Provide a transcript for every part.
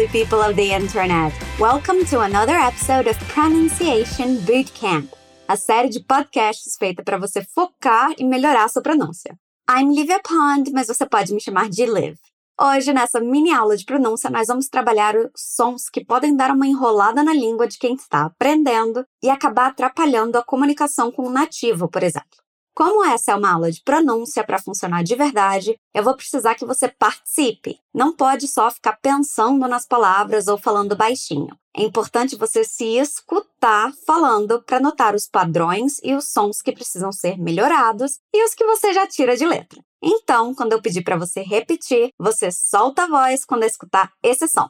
lovely people of the internet. Welcome to another episode of Pronunciation Bootcamp, a série de podcasts feita para você focar e melhorar sua pronúncia. I'm Livia Pond, mas você pode me chamar de Liv. Hoje, nessa mini aula de pronúncia, nós vamos trabalhar os sons que podem dar uma enrolada na língua de quem está aprendendo e acabar atrapalhando a comunicação com o nativo, por exemplo. Como essa é uma aula de pronúncia para funcionar de verdade, eu vou precisar que você participe. Não pode só ficar pensando nas palavras ou falando baixinho. É importante você se escutar falando para notar os padrões e os sons que precisam ser melhorados e os que você já tira de letra. Então, quando eu pedir para você repetir, você solta a voz quando escutar esse som.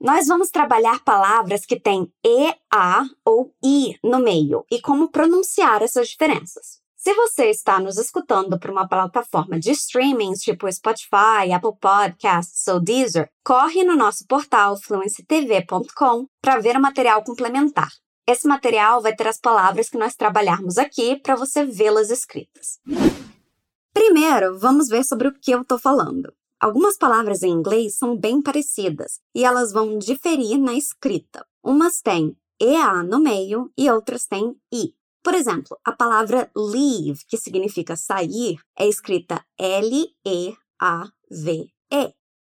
Nós vamos trabalhar palavras que têm E, A ou I no meio e como pronunciar essas diferenças. Se você está nos escutando por uma plataforma de streaming tipo Spotify, Apple Podcasts ou Deezer, corre no nosso portal fluencytv.com para ver o material complementar. Esse material vai ter as palavras que nós trabalharmos aqui para você vê-las escritas. Primeiro, vamos ver sobre o que eu estou falando. Algumas palavras em inglês são bem parecidas e elas vão diferir na escrita. Umas têm EA no meio e outras têm I. Por exemplo, a palavra leave, que significa sair, é escrita L-E-A-V-E.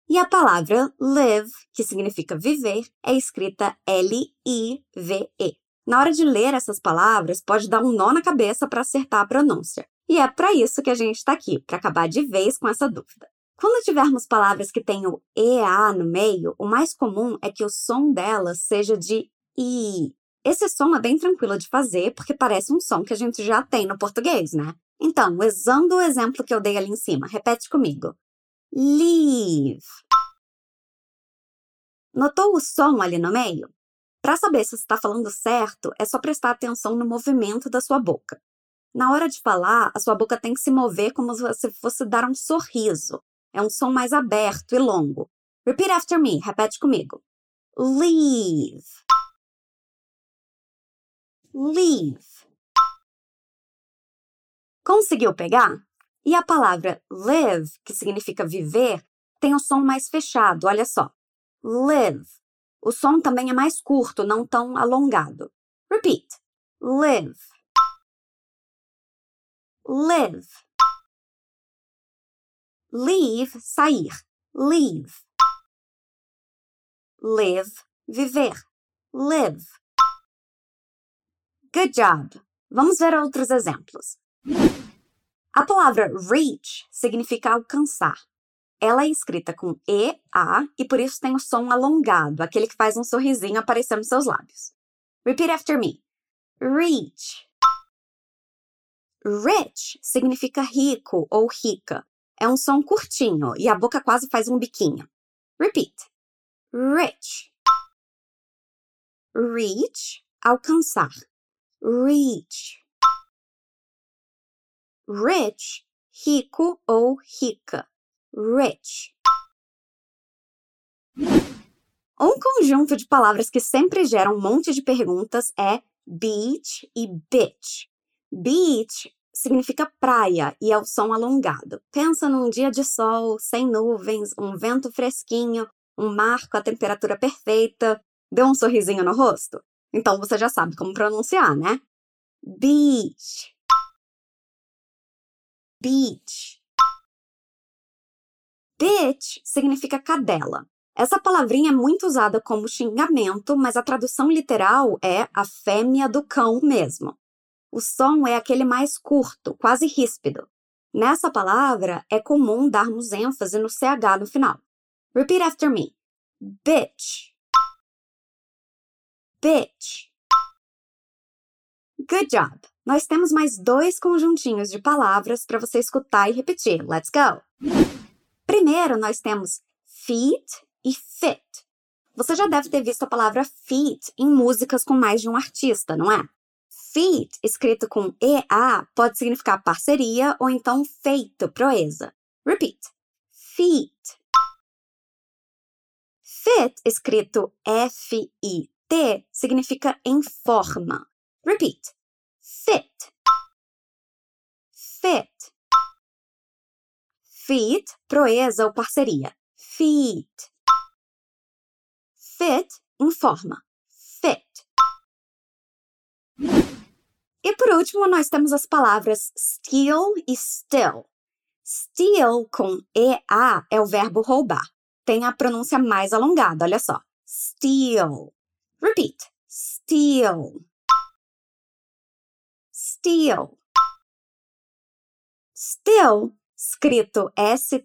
E a palavra live, que significa viver, é escrita L-I-V-E. Na hora de ler essas palavras, pode dar um nó na cabeça para acertar a pronúncia. E é para isso que a gente está aqui, para acabar de vez com essa dúvida. Quando tivermos palavras que tenham EA no meio, o mais comum é que o som delas seja de I. Esse som é bem tranquilo de fazer porque parece um som que a gente já tem no português, né? Então, usando o exemplo que eu dei ali em cima, repete comigo. Leave. Notou o som ali no meio? Para saber se está falando certo, é só prestar atenção no movimento da sua boca. Na hora de falar, a sua boca tem que se mover como se você fosse dar um sorriso. É um som mais aberto e longo. Repeat after me. Repete comigo. Leave. Leave. Conseguiu pegar? E a palavra live, que significa viver, tem o som mais fechado, olha só. Live. O som também é mais curto, não tão alongado. Repeat. Live live. Leave, sair. Leave. Live, viver. Live. Good job. Vamos ver outros exemplos. A palavra reach significa alcançar. Ela é escrita com E, A e por isso tem o som alongado, aquele que faz um sorrisinho aparecer nos seus lábios. Repeat after me. Reach. Rich significa rico ou rica. É um som curtinho e a boca quase faz um biquinho. Repeat. Rich. Reach, alcançar. Reach. Rich, rico ou rica. Rich. Um conjunto de palavras que sempre geram um monte de perguntas é beach e bitch. Beach significa praia e é o som alongado. Pensa num dia de sol, sem nuvens, um vento fresquinho, um mar com a temperatura perfeita. Deu um sorrisinho no rosto? Então você já sabe como pronunciar, né? Beach. Beach. Bitch significa cadela. Essa palavrinha é muito usada como xingamento, mas a tradução literal é a fêmea do cão mesmo. O som é aquele mais curto, quase ríspido. Nessa palavra, é comum darmos ênfase no CH no final. Repeat after me. Bitch. Bitch. Good job! Nós temos mais dois conjuntinhos de palavras para você escutar e repetir. Let's go! Primeiro, nós temos feet e fit. Você já deve ter visto a palavra feet em músicas com mais de um artista, não é? Feat, escrito com EA, pode significar parceria ou então feito, proeza. Repeat. Feet. Fit, escrito F-I-T, significa em forma. Repeat. Fit. Fit. Feet, proeza ou parceria. Feet. fit em forma. E por último, nós temos as palavras steal e still. Steal com EA é o verbo roubar. Tem a pronúncia mais alongada, olha só. Steal. Repeat. Steal. Steal. Still, escrito S-T-I-L-L,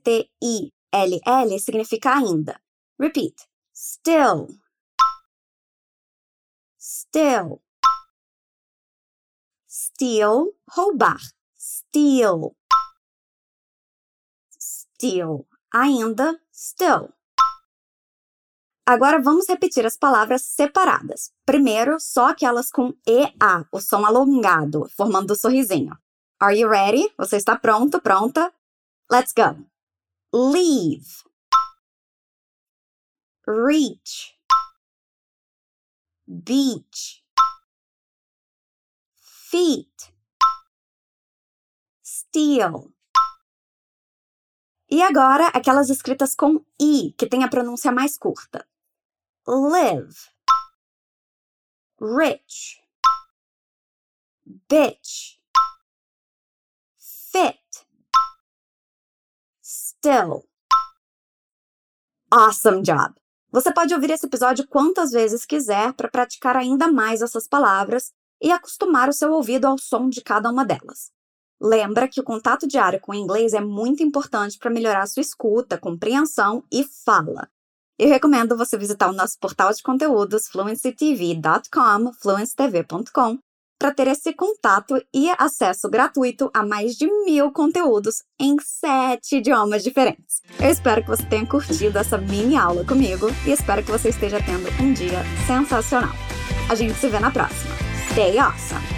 significa ainda. Repeat. Still. Still. Steal, roubar. Steal. Steal. Ainda, still. Agora vamos repetir as palavras separadas. Primeiro, só aquelas com EA, o som alongado, formando o sorrisinho. Are you ready? Você está pronto, pronta? Let's go. Leave. Reach. Beach. Feet. Steal. E agora, aquelas escritas com I, que tem a pronúncia mais curta. Live. Rich. Bitch fit. Still. Awesome job! Você pode ouvir esse episódio quantas vezes quiser para praticar ainda mais essas palavras e acostumar o seu ouvido ao som de cada uma delas. Lembra que o contato diário com o inglês é muito importante para melhorar sua escuta, compreensão e fala. Eu recomendo você visitar o nosso portal de conteúdos fluencytv.com, fluencytv.com, para ter esse contato e acesso gratuito a mais de mil conteúdos em sete idiomas diferentes. Eu espero que você tenha curtido essa mini aula comigo e espero que você esteja tendo um dia sensacional. A gente se vê na próxima. Stay awesome!